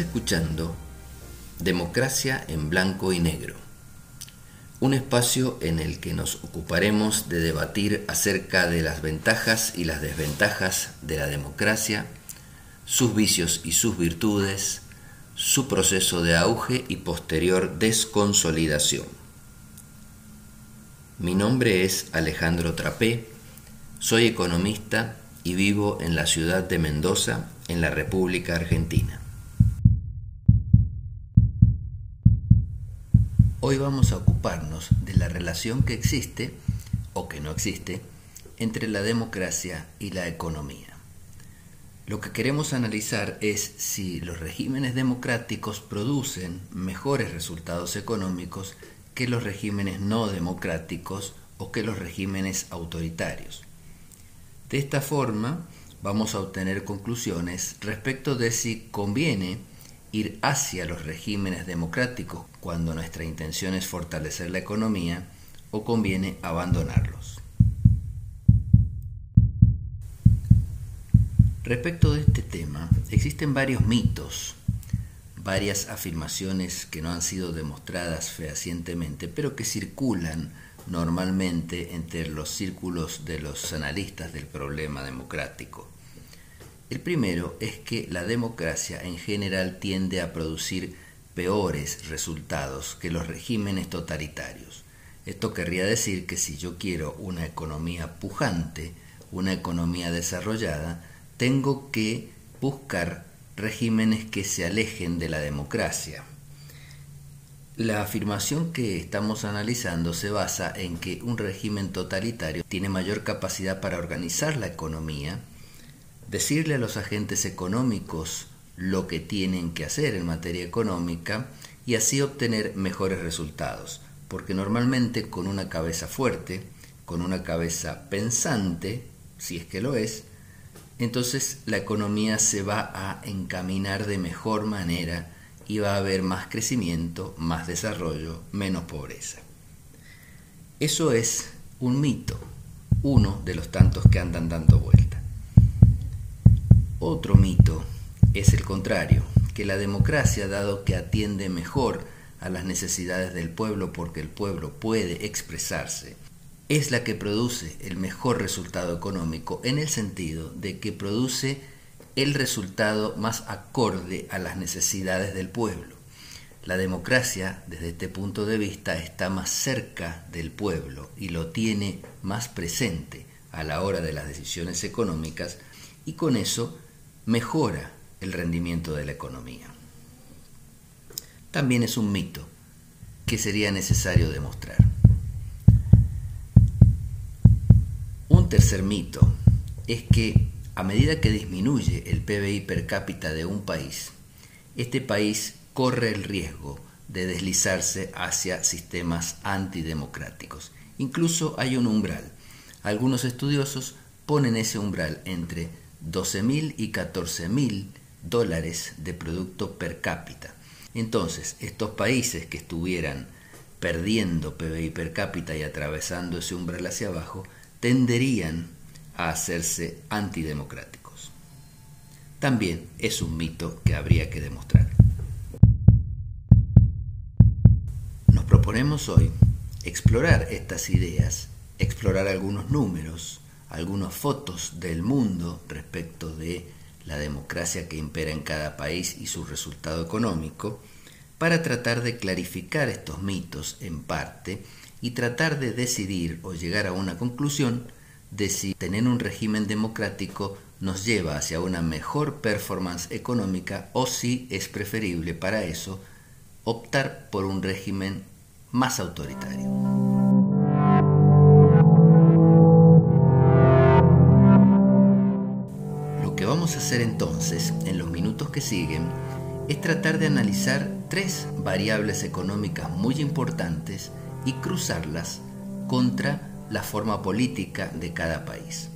Escuchando Democracia en Blanco y Negro, un espacio en el que nos ocuparemos de debatir acerca de las ventajas y las desventajas de la democracia, sus vicios y sus virtudes, su proceso de auge y posterior desconsolidación. Mi nombre es Alejandro Trapé, soy economista y vivo en la ciudad de Mendoza, en la República Argentina. Hoy vamos a ocuparnos de la relación que existe, o que no existe, entre la democracia y la economía. Lo que queremos analizar es si los regímenes democráticos producen mejores resultados económicos que los regímenes no democráticos o que los regímenes autoritarios. De esta forma, vamos a obtener conclusiones respecto de si conviene ir hacia los regímenes democráticos cuando nuestra intención es fortalecer la economía o conviene abandonarlos. Respecto de este tema, existen varios mitos, varias afirmaciones que no han sido demostradas fehacientemente, pero que circulan normalmente entre los círculos de los analistas del problema democrático. El primero es que la democracia en general tiende a producir peores resultados que los regímenes totalitarios. Esto querría decir que si yo quiero una economía pujante, una economía desarrollada, tengo que buscar regímenes que se alejen de la democracia, la afirmación que estamos analizando se basa en que un régimen totalitario tiene mayor capacidad para organizar la economía, decirle a los agentes económicos lo que tienen que hacer en materia económica y así obtener mejores resultados, porque normalmente con una cabeza fuerte, con una cabeza pensante, si es que lo es, entonces la economía se va a encaminar de mejor manera y va a haber más crecimiento, más desarrollo, menos pobreza. Eso es un mito, uno de los tantos que andan dando vuelta. Otro mito es el contrario, que la democracia, dado que atiende mejor a las necesidades del pueblo porque el pueblo puede expresarse, es la que produce el mejor resultado económico en el sentido de que produce el resultado más acorde a las necesidades del pueblo. La democracia, desde este punto de vista, está más cerca del pueblo y lo tiene más presente a la hora de las decisiones económicas y con eso mejora el rendimiento de la economía. También es un mito que sería necesario demostrar. Un tercer mito es que a medida que disminuye el PBI per cápita de un país, este país corre el riesgo de deslizarse hacia sistemas antidemocráticos. Incluso hay un umbral. Algunos estudiosos ponen ese umbral entre 12.000 y 14.000 dólares de producto per cápita. Entonces, estos países que estuvieran perdiendo PBI per cápita y atravesando ese umbral hacia abajo, tenderían a hacerse antidemocráticos. También es un mito que habría que demostrar. Nos proponemos hoy explorar estas ideas, explorar algunos números, algunas fotos del mundo respecto de la democracia que impera en cada país y su resultado económico, para tratar de clarificar estos mitos en parte y tratar de decidir o llegar a una conclusión de si tener un régimen democrático nos lleva hacia una mejor performance económica o si es preferible para eso optar por un régimen más autoritario. Entonces en los minutos que siguen es tratar de analizar tres variables económicas muy importantes y cruzarlas contra la forma política de cada país.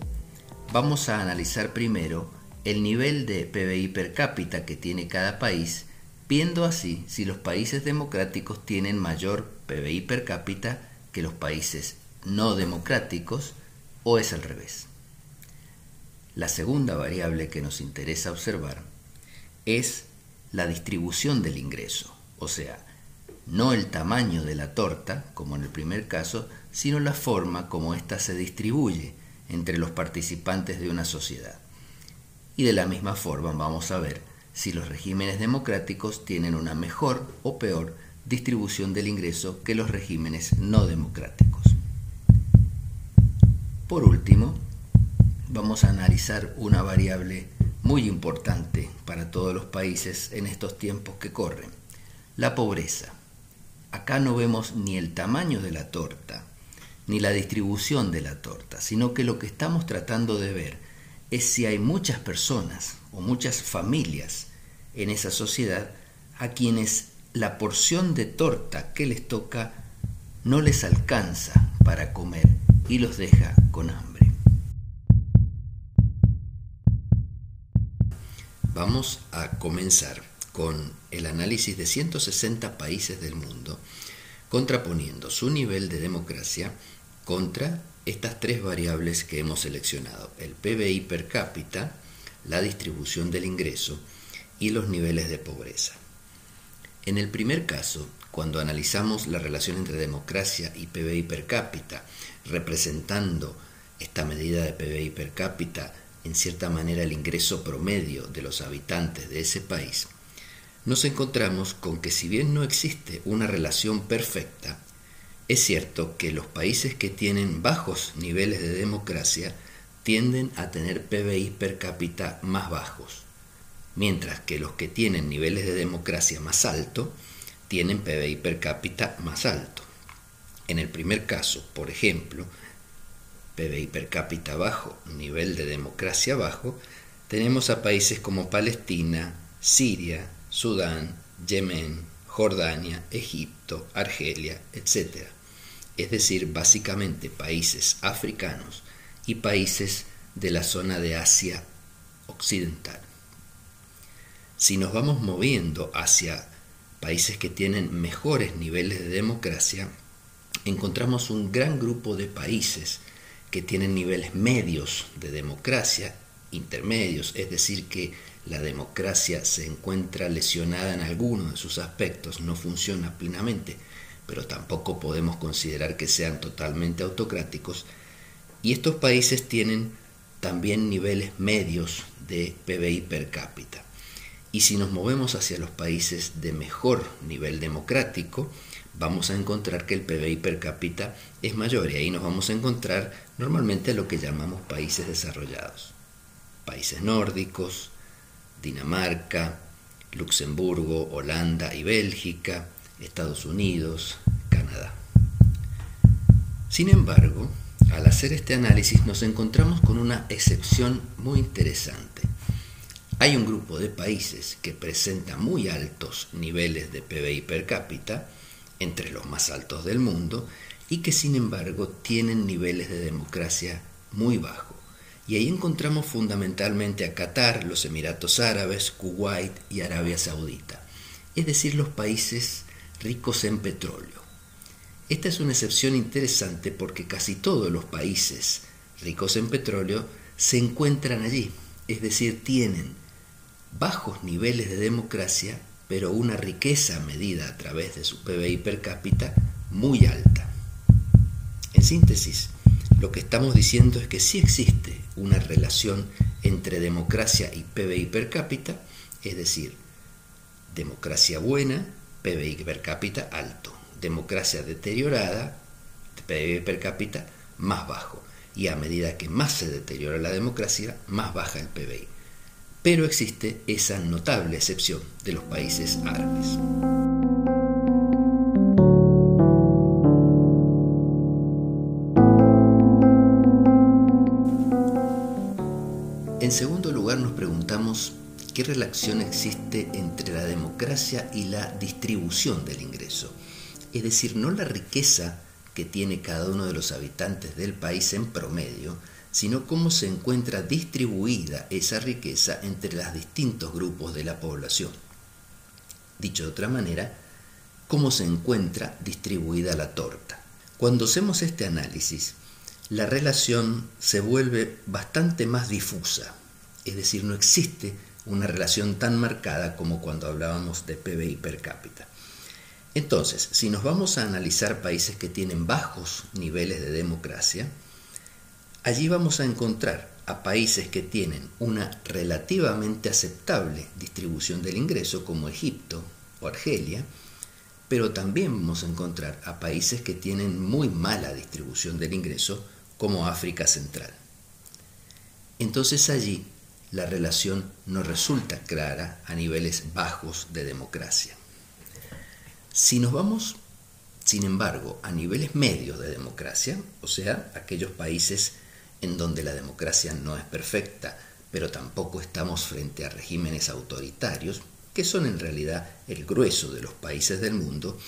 Vamos a analizar primero el nivel de PBI per cápita que tiene cada país, viendo así si los países democráticos tienen mayor PBI per cápita que los países no democráticos o es al revés. La segunda variable que nos interesa observar es la distribución del ingreso, o sea, no el tamaño de la torta, como en el primer caso, sino la forma como ésta se distribuye entre los participantes de una sociedad. Y de la misma forma vamos a ver si los regímenes democráticos tienen una mejor o peor distribución del ingreso que los regímenes no democráticos. Por último, vamos a analizar una variable muy importante para todos los países en estos tiempos que corren, la pobreza. Acá no vemos ni el tamaño de la torta, ni la distribución de la torta, sino que lo que estamos tratando de ver es si hay muchas personas o muchas familias en esa sociedad a quienes la porción de torta que les toca no les alcanza para comer y los deja con hambre. Vamos a comenzar con el análisis de 160 países del mundo, contraponiendo su nivel de democracia contra estas tres variables que hemos seleccionado, el PBI per cápita, la distribución del ingreso y los niveles de pobreza. En el primer caso, cuando analizamos la relación entre democracia y PBI per cápita, representando esta medida de PBI per cápita en cierta manera el ingreso promedio de los habitantes de ese país, nos encontramos con que si bien no existe una relación perfecta, es cierto que los países que tienen bajos niveles de democracia tienden a tener PBI per cápita más bajos, mientras que los que tienen niveles de democracia más alto tienen PBI per cápita más alto. En el primer caso, por ejemplo, PBI per cápita bajo, nivel de democracia bajo, tenemos a países como Palestina, Siria, Sudán, Yemen, Jordania, Egipto, Argelia, etc. Es decir, básicamente países africanos y países de la zona de Asia Occidental. Si nos vamos moviendo hacia países que tienen mejores niveles de democracia, encontramos un gran grupo de países que tienen niveles medios de democracia, intermedios, es decir, que la democracia se encuentra lesionada en alguno de sus aspectos, no funciona plenamente, pero tampoco podemos considerar que sean totalmente autocráticos, y estos países tienen también niveles medios de PBI per cápita. Y si nos movemos hacia los países de mejor nivel democrático, vamos a encontrar que el PBI per cápita es mayor y ahí nos vamos a encontrar normalmente lo que llamamos países desarrollados. Países nórdicos, Dinamarca, Luxemburgo, Holanda y Bélgica, Estados Unidos, Canadá. Sin embargo, al hacer este análisis nos encontramos con una excepción muy interesante. Hay un grupo de países que presenta muy altos niveles de PBI per cápita, entre los más altos del mundo, y que sin embargo tienen niveles de democracia muy bajos. Y ahí encontramos fundamentalmente a Qatar, los Emiratos Árabes, Kuwait y Arabia Saudita, es decir, los países ricos en petróleo. Esta es una excepción interesante porque casi todos los países ricos en petróleo se encuentran allí, es decir, tienen bajos niveles de democracia, pero una riqueza medida a través de su PBI per cápita muy alta. En síntesis, lo que estamos diciendo es que sí existe una relación entre democracia y PBI per cápita, es decir, democracia buena, PBI per cápita alto, democracia deteriorada, PBI per cápita más bajo, y a medida que más se deteriora la democracia, más baja el PBI. Pero existe esa notable excepción de los países árabes. En segundo lugar nos preguntamos qué relación existe entre la democracia y la distribución del ingreso. Es decir, no la riqueza que tiene cada uno de los habitantes del país en promedio, sino cómo se encuentra distribuida esa riqueza entre los distintos grupos de la población. Dicho de otra manera, cómo se encuentra distribuida la torta. Cuando hacemos este análisis, la relación se vuelve bastante más difusa, es decir, no existe una relación tan marcada como cuando hablábamos de PBI per cápita. Entonces, si nos vamos a analizar países que tienen bajos niveles de democracia, allí vamos a encontrar a países que tienen una relativamente aceptable distribución del ingreso, como Egipto o Argelia, pero también vamos a encontrar a países que tienen muy mala distribución del ingreso, como África Central. Entonces allí la relación no resulta clara a niveles bajos de democracia. Si nos vamos, sin embargo, a niveles medios de democracia, o sea, aquellos países en donde la democracia no es perfecta, pero tampoco estamos frente a regímenes autoritarios, que son en realidad el grueso de los países del mundo,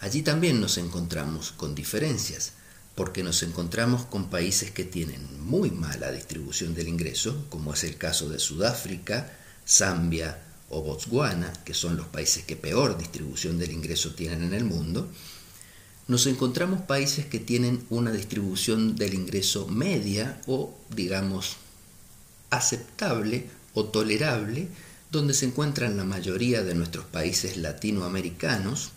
allí también nos encontramos con diferencias, porque nos encontramos con países que tienen muy mala distribución del ingreso, como es el caso de Sudáfrica, Zambia o Botswana, que son los países que peor distribución del ingreso tienen en el mundo, nos encontramos países que tienen una distribución del ingreso media o, digamos, aceptable o tolerable, donde se encuentran la mayoría de nuestros países latinoamericanos,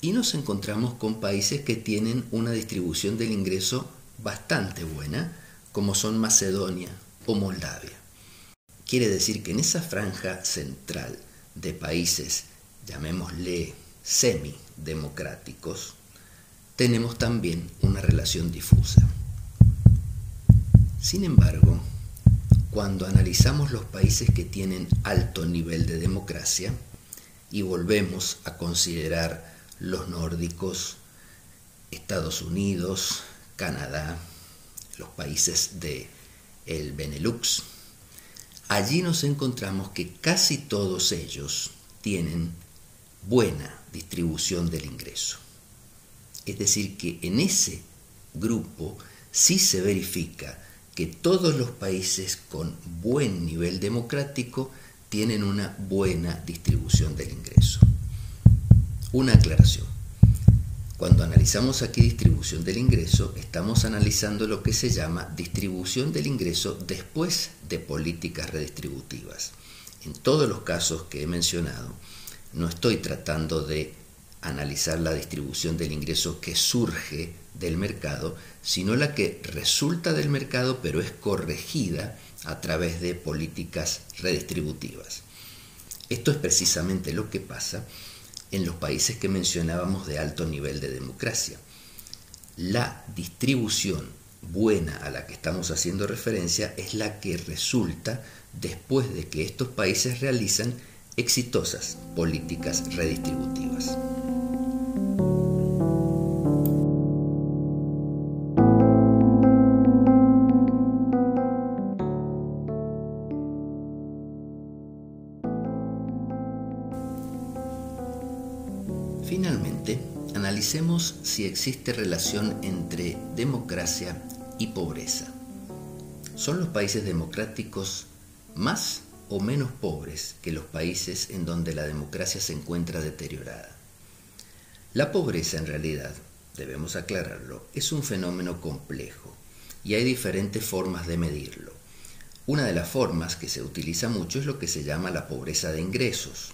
y nos encontramos con países que tienen una distribución del ingreso bastante buena, como son Macedonia o Moldavia. Quiere decir que en esa franja central de países, llamémosle semidemocráticos, tenemos también una relación difusa. Sin embargo, cuando analizamos los países que tienen alto nivel de democracia y volvemos a considerar los nórdicos, Estados Unidos, Canadá, los países de el Benelux, allí nos encontramos que casi todos ellos tienen buena distribución del ingreso. Es decir, que en ese grupo sí se verifica que todos los países con buen nivel democrático tienen una buena distribución del ingreso. Una aclaración. Cuando analizamos aquí distribución del ingreso, estamos analizando lo que se llama distribución del ingreso después de políticas redistributivas. En todos los casos que he mencionado, no estoy tratando de analizar la distribución del ingreso que surge del mercado, sino la que resulta del mercado pero es corregida a través de políticas redistributivas. Esto es precisamente lo que pasa en los países que mencionábamos de alto nivel de democracia. La distribución buena a la que estamos haciendo referencia es la que resulta después de que estos países realizan exitosas políticas redistributivas. Finalmente, analicemos si existe relación entre democracia y pobreza. ¿Son los países democráticos más o menos pobres que los países en donde la democracia se encuentra deteriorada? La pobreza en realidad, debemos aclararlo, es un fenómeno complejo y hay diferentes formas de medirlo. Una de las formas que se utiliza mucho es lo que se llama la pobreza de ingresos,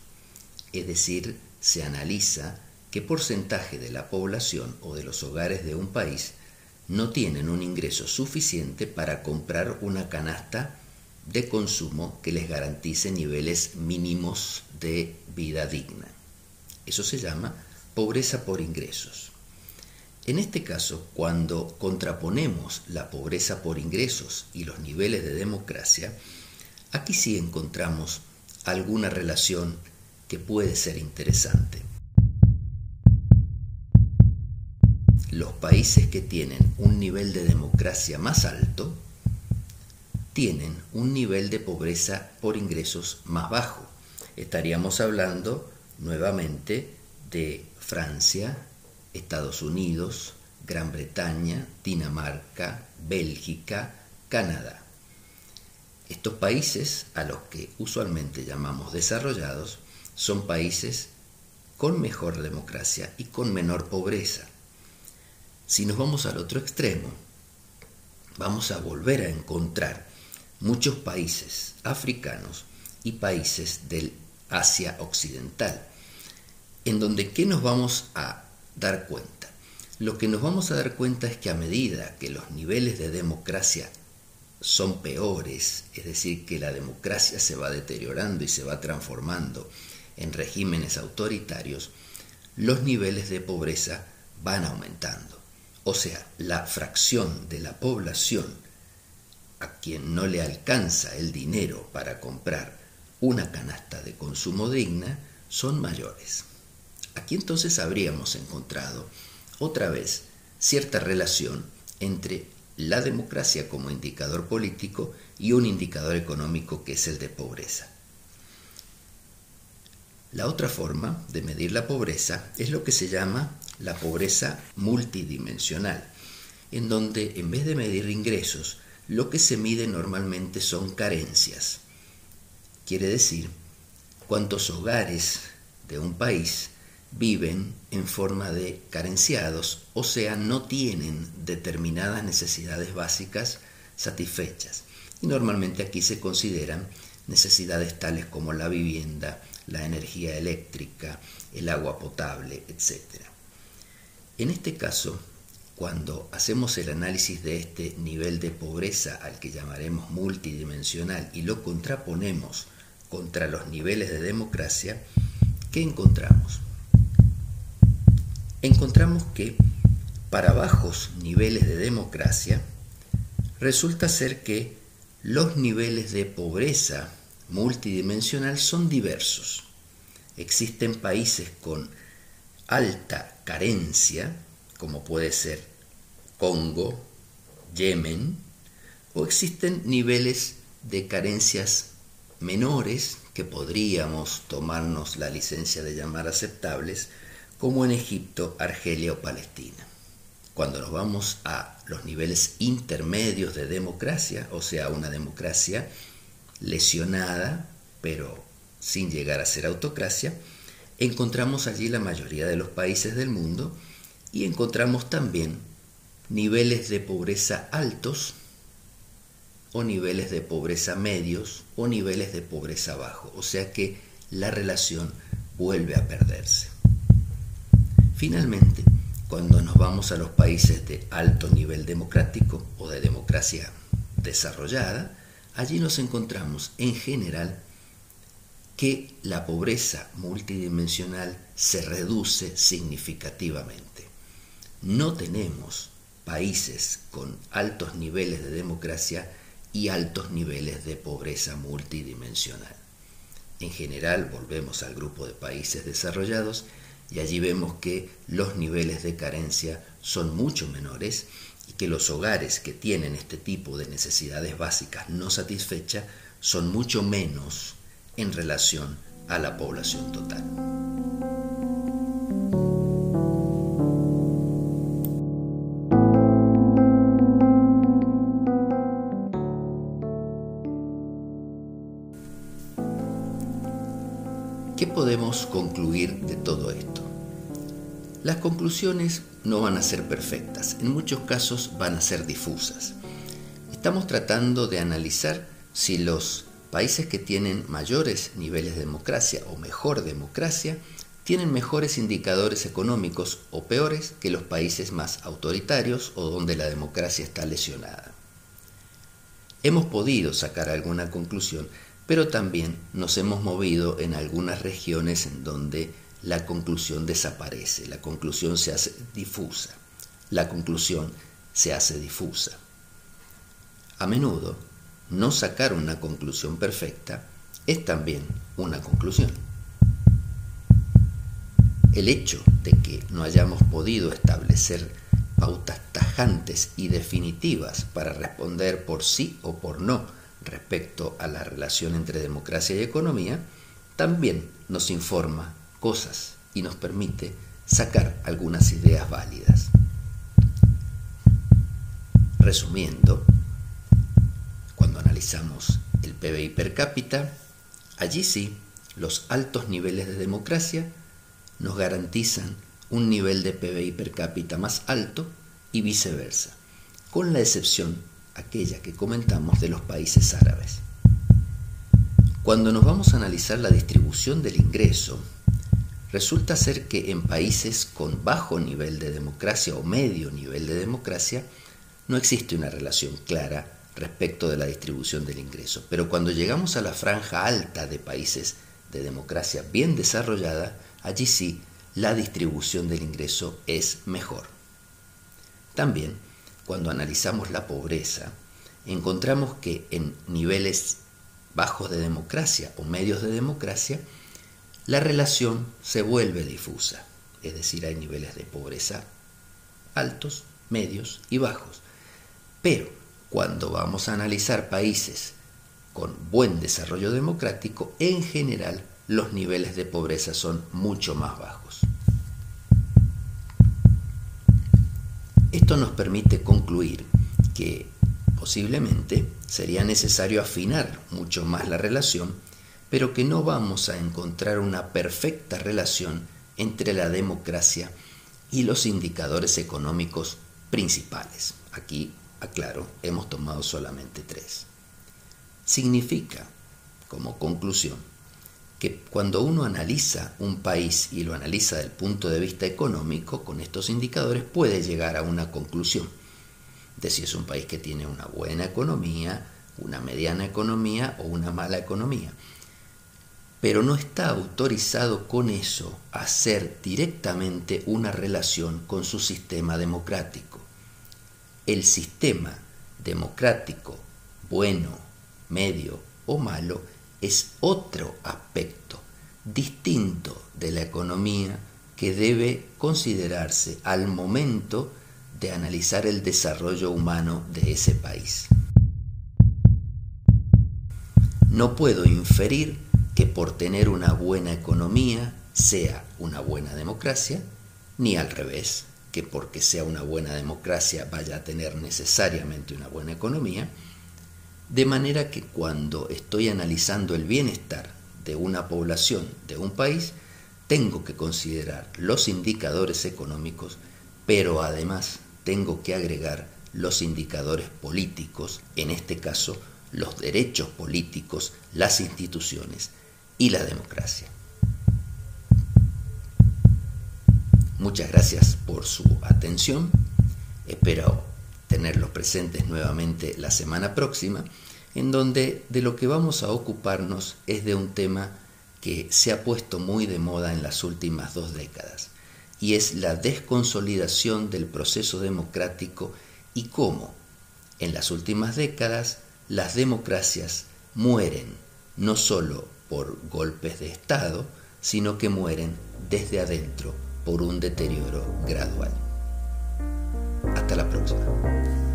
es decir, se analiza qué porcentaje de la población o de los hogares de un país no tienen un ingreso suficiente para comprar una canasta de consumo que les garantice niveles mínimos de vida digna. Eso se llama pobreza por ingresos. En este caso, cuando contraponemos la pobreza por ingresos y los niveles de democracia, aquí sí encontramos alguna relación que puede ser interesante. los países que tienen un nivel de democracia más alto tienen un nivel de pobreza por ingresos más bajo. Estaríamos hablando nuevamente de Francia, Estados Unidos, Gran Bretaña, Dinamarca, Bélgica, Canadá. Estos países, a los que usualmente llamamos desarrollados, son países con mejor democracia y con menor pobreza. Si nos vamos al otro extremo, vamos a volver a encontrar muchos países africanos y países del Asia Occidental, en donde ¿qué nos vamos a dar cuenta? Lo que nos vamos a dar cuenta es que a medida que los niveles de democracia son peores, es decir, que la democracia se va deteriorando y se va transformando en regímenes autoritarios, los niveles de pobreza van aumentando. O sea, la fracción de la población a quien no le alcanza el dinero para comprar una canasta de consumo digna son mayores. Aquí entonces habríamos encontrado otra vez cierta relación entre la democracia como indicador político y un indicador económico que es el de pobreza. La otra forma de medir la pobreza es lo que se llama la pobreza multidimensional, en donde en vez de medir ingresos, lo que se mide normalmente son carencias. Quiere decir cuántos hogares de un país viven en forma de carenciados, o sea, no tienen determinadas necesidades básicas satisfechas. Y normalmente aquí se consideran necesidades tales como la vivienda, la energía eléctrica, el agua potable, etc. En este caso, cuando hacemos el análisis de este nivel de pobreza al que llamaremos multidimensional y lo contraponemos contra los niveles de democracia, ¿qué encontramos? Encontramos que para bajos niveles de democracia resulta ser que los niveles de pobreza multidimensional son diversos. Existen países con alta carencia, como puede ser Congo, Yemen, o existen niveles de carencias menores que podríamos tomarnos la licencia de llamar aceptables, como en Egipto, Argelia o Palestina. Cuando nos vamos a los niveles intermedios de democracia, o sea, una democracia lesionada, pero sin llegar a ser autocracia, encontramos allí la mayoría de los países del mundo y encontramos también niveles de pobreza altos o niveles de pobreza medios o niveles de pobreza bajo. O sea que la relación vuelve a perderse. Finalmente, cuando nos vamos a los países de alto nivel democrático o de democracia desarrollada, allí nos encontramos en general que la pobreza multidimensional se reduce significativamente. No tenemos países con altos niveles de democracia y altos niveles de pobreza multidimensional. En general, volvemos al grupo de países desarrollados y allí vemos que los niveles de carencia son mucho menores y que los hogares que tienen este tipo de necesidades básicas no satisfechas son mucho menos en relación a la población total. ¿Qué podemos concluir de todo esto? Las conclusiones no van a ser perfectas, en muchos casos van a ser difusas. Estamos tratando de analizar si los países que tienen mayores niveles de democracia o mejor democracia tienen mejores indicadores económicos o peores que los países más autoritarios o donde la democracia está lesionada. Hemos podido sacar alguna conclusión, pero también nos hemos movido en algunas regiones en donde la conclusión desaparece, la conclusión se hace difusa, la conclusión se hace difusa. A menudo, no sacar una conclusión perfecta es también una conclusión. El hecho de que no hayamos podido establecer pautas tajantes y definitivas para responder por sí o por no respecto a la relación entre democracia y economía, también nos informa cosas y nos permite sacar algunas ideas válidas. Resumiendo, cuando analizamos el PBI per cápita, allí sí, los altos niveles de democracia nos garantizan un nivel de PBI per cápita más alto y viceversa, con la excepción aquella que comentamos de los países árabes. Cuando nos vamos a analizar la distribución del ingreso, resulta ser que en países con bajo nivel de democracia o medio nivel de democracia, no existe una relación clara respecto de la distribución del ingreso. Pero cuando llegamos a la franja alta de países de democracia bien desarrollada, allí sí la distribución del ingreso es mejor. También, cuando analizamos la pobreza, encontramos que en niveles bajos de democracia o medios de democracia, la relación se vuelve difusa, es decir, hay niveles de pobreza altos, medios y bajos. Pero cuando vamos a analizar países con buen desarrollo democrático, en general los niveles de pobreza son mucho más bajos. Esto nos permite concluir que posiblemente sería necesario afinar mucho más la relación, pero que no vamos a encontrar una perfecta relación entre la democracia y los indicadores económicos principales. Aquí, aclaro, hemos tomado solamente tres. Significa, como conclusión, que cuando uno analiza un país y lo analiza desde el punto de vista económico, con estos indicadores puede llegar a una conclusión de si es un país que tiene una buena economía, una mediana economía o una mala economía. Pero no está autorizado con eso a hacer directamente una relación con su sistema democrático. El sistema democrático, bueno, medio o malo, es otro aspecto distinto de la economía que debe considerarse al momento de analizar el desarrollo humano de ese país. No puedo inferir que por tener una buena economía sea una buena democracia, ni al revés, que porque sea una buena democracia vaya a tener necesariamente una buena economía, de manera que cuando estoy analizando el bienestar de una población, de un país, tengo que considerar los indicadores económicos, pero además tengo que agregar los indicadores políticos, en este caso los derechos políticos, las instituciones y la democracia. Muchas gracias por su atención. Espero tenerlos presentes nuevamente la semana próxima, en donde de lo que vamos a ocuparnos es de un tema que se ha puesto muy de moda en las últimas dos décadas y es la desconsolidación del proceso democrático y cómo en las últimas décadas las democracias mueren no solo por golpes de Estado, sino que mueren desde adentro por un deterioro gradual. Hasta la próxima.